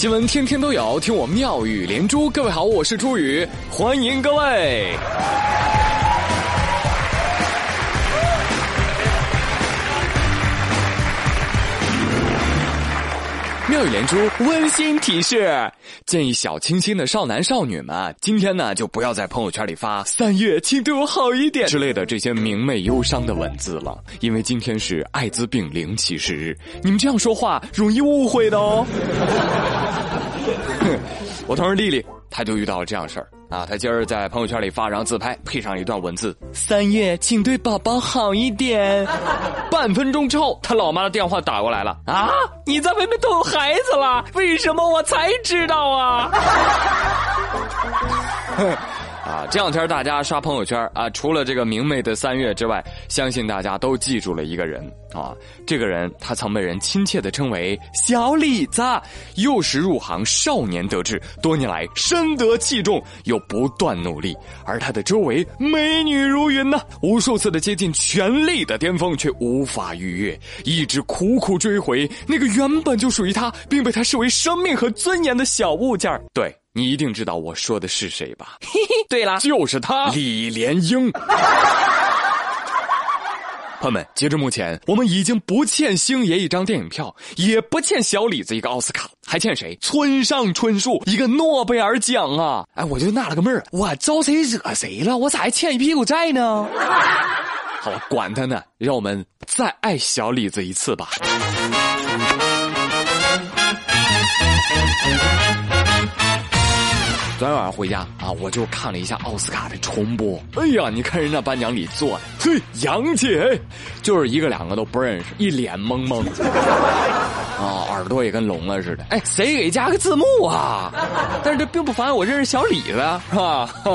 新闻天天都有，听我妙语连珠。各位好，我是朱宇，欢迎各位。妙语连珠，温馨提示：建议小清新的少男少女们，今天呢就不要在朋友圈里发“三月，请对我好一点”之类的这些明媚忧伤的文字了，因为今天是艾滋病零歧视日，你们这样说话容易误会的哦。我同事丽丽，她就遇到了这样事儿啊，她今儿在朋友圈里发张自拍，配上一段文字：“三月，请对宝宝好一点。”半分钟之后，她老妈的电话打过来了啊，你在外面都有孩子了，为什么我才知道啊？啊，这两天大家刷朋友圈啊，除了这个明媚的三月之外，相信大家都记住了一个人啊。这个人他曾被人亲切的称为“小李子”，幼时入行，少年得志，多年来深得器重，又不断努力。而他的周围美女如云呢，无数次的接近权力的巅峰，却无法逾越，一直苦苦追回那个原本就属于他，并被他视为生命和尊严的小物件对。你一定知道我说的是谁吧？嘿嘿，对了，就是他，李莲英。朋友们，截至目前，我们已经不欠星爷一张电影票，也不欠小李子一个奥斯卡，还欠谁？村上春树一个诺贝尔奖啊！哎，我就纳了个闷儿，我招谁惹谁了？我咋还欠一屁股债呢？好，管他呢，让我们再爱小李子一次吧。昨天晚上回家啊，我就看了一下奥斯卡的重播。哎呀，你看人家颁奖礼做的，嘿，洋气，就是一个两个都不认识，一脸懵懵，啊，耳朵也跟聋了似的。哎，谁给加个字幕啊？但是这并不妨碍我认识小李子，是吧？朋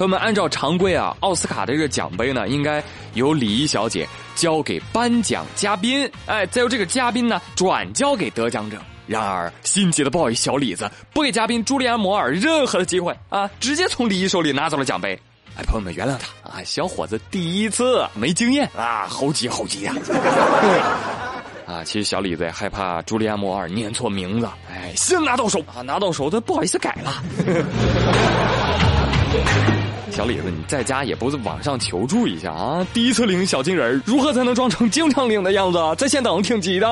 友们，按照常规啊，奥斯卡的这个奖杯呢，应该由礼仪小姐交给颁奖嘉宾，哎，再由这个嘉宾呢转交给得奖者。然而，心急的鲍鱼小李子不给嘉宾朱莉安·摩尔任何的机会啊，直接从李毅手里拿走了奖杯。哎，朋友们原谅他啊，小伙子第一次没经验啊，猴急猴急呀！啊，其实小李子也害怕朱莉安·摩尔念错名字，哎，先拿到手啊，拿到手他不好意思改了。小李子，你在家也不是网上求助一下啊？第一次领小金人如何才能装成经常领的样子？在线等，挺急的。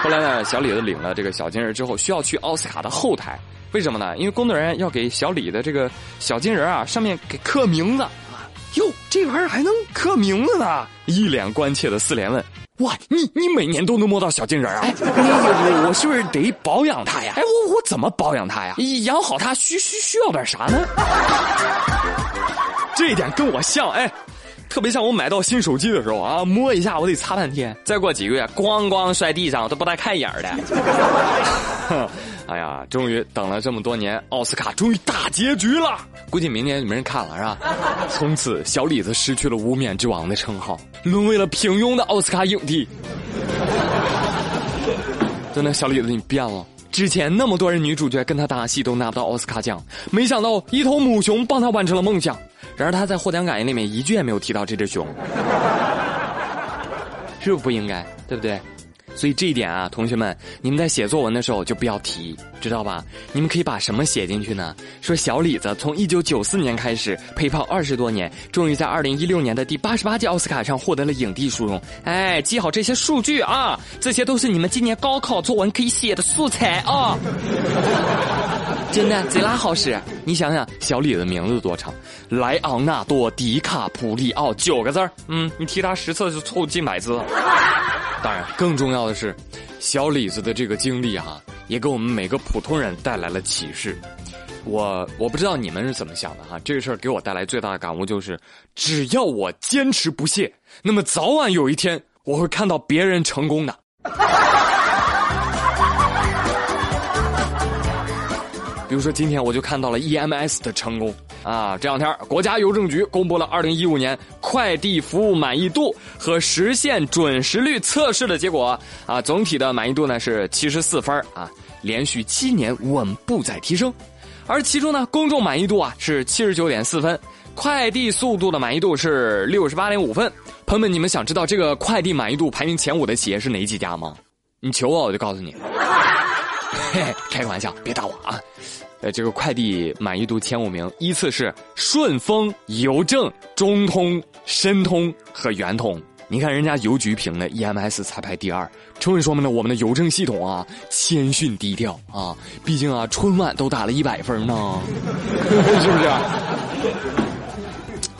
后来呢，小李子领了这个小金人之后，需要去奥斯卡的后台，为什么呢？因为工作人员要给小李的这个小金人啊上面给刻名字啊。哟，这玩意儿还能刻名字呢？一脸关切的四连问：哇，你你每年都能摸到小金人啊？我我是不是得保养它呀？哎，我我怎么保养它呀？养好它需需需要点啥呢？这一点跟我像，哎，特别像我买到新手机的时候啊，摸一下我得擦半天，再过几个月咣咣摔地上都不带看一眼的。哎呀，终于等了这么多年，奥斯卡终于大结局了，估计明年就没人看了是吧？从此小李子失去了无冕之王的称号，沦为了平庸的奥斯卡影帝。真的，小李子你变了。之前那么多人女主角跟他搭戏都拿不到奥斯卡奖，没想到一头母熊帮他完成了梦想。然而他在获奖感言里面一句也没有提到这只熊，是不是不应该？对不对？所以这一点啊，同学们，你们在写作文的时候就不要提，知道吧？你们可以把什么写进去呢？说小李子从一九九四年开始陪跑二十多年，终于在二零一六年的第八十八届奥斯卡上获得了影帝殊荣。哎，记好这些数据啊，这些都是你们今年高考作文可以写的素材啊。真的，贼拉好使。你想想，小李的名字多长？莱昂纳多·迪卡普里奥，九个字嗯，你提他十次就凑近百字。当然，更重要的是，小李子的这个经历哈，也给我们每个普通人带来了启示。我我不知道你们是怎么想的哈，这个事儿给我带来最大的感悟就是，只要我坚持不懈，那么早晚有一天我会看到别人成功的。比如说，今天我就看到了 EMS 的成功啊！这两天，国家邮政局公布了2015年快递服务满意度和实现准时率测试的结果啊，总体的满意度呢是74分啊，连续七年稳步在提升。而其中呢，公众满意度啊是79.4分，快递速度的满意度是68.5分。朋友们，你们想知道这个快递满意度排名前五的企业是哪几家吗？你求我，我就告诉你。嘿嘿，开个玩笑，别打我啊。呃，这个快递满意度前五名依次是顺丰、邮政、中通、申通和圆通。你看人家邮局评的 EMS 才排第二，充分说明了我们的邮政系统啊谦逊低调啊。毕竟啊，春晚都打了一百分呢，是不是？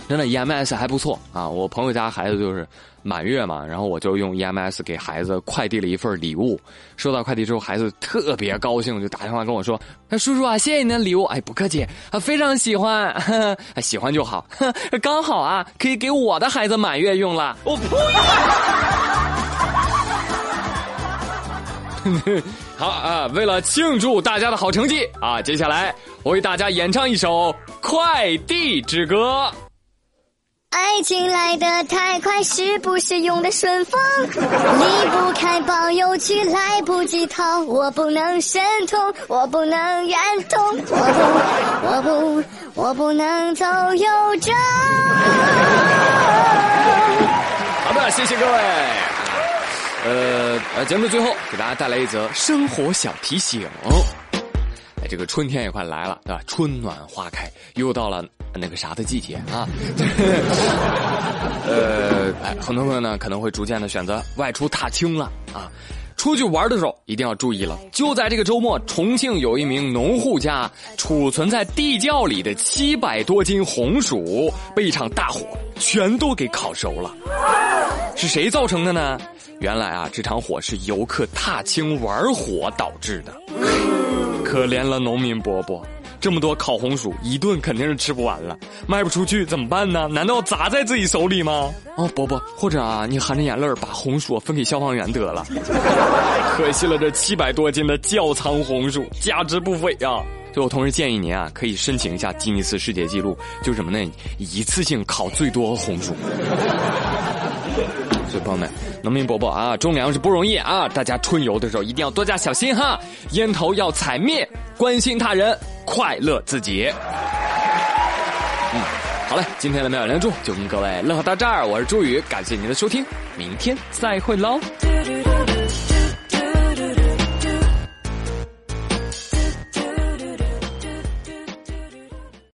真的 EMS 还不错啊！我朋友家孩子就是满月嘛，然后我就用 EMS 给孩子快递了一份礼物。收到快递之后，孩子特别高兴，就打电话跟我说：“叔叔啊，谢谢你的礼物，哎，不客气，啊，非常喜欢，喜欢就好，刚好啊，可以给我的孩子满月用了。”我呸！好啊，为了庆祝大家的好成绩啊，接下来我为大家演唱一首《快递之歌》。爱情来的太快，是不是用的顺丰？离不开包邮区，来不及逃，我不能申通，我不能圆通，我不，我不，我不能走邮政。好的，谢谢各位。呃呃，节目的最后给大家带来一则生活小提醒。哎，这个春天也快来了，对吧？春暖花开，又到了。那个啥的季节啊，呃，很多朋友呢可能会逐渐的选择外出踏青了啊。出去玩的时候一定要注意了。就在这个周末，重庆有一名农户家储存在地窖里的七百多斤红薯被一场大火全都给烤熟了。是谁造成的呢？原来啊，这场火是游客踏青玩火导致的。可怜了农民伯伯。这么多烤红薯，一顿肯定是吃不完了，卖不出去怎么办呢？难道砸在自己手里吗？哦，伯伯，或者啊，你含着眼泪把红薯分给消防员得了。可惜了这七百多斤的窖藏红薯，价值不菲啊！所以我同时建议您啊，可以申请一下吉尼斯世界纪录，就什么呢？一次性烤最多红薯。所以朋友们，农民伯伯啊，种粮食不容易啊，大家春游的时候一定要多加小心哈，烟头要踩灭，关心他人。快乐自己。嗯，好嘞，今天的妙语连珠就跟各位乐呵到这儿。我是朱宇，感谢您的收听，明天再会喽。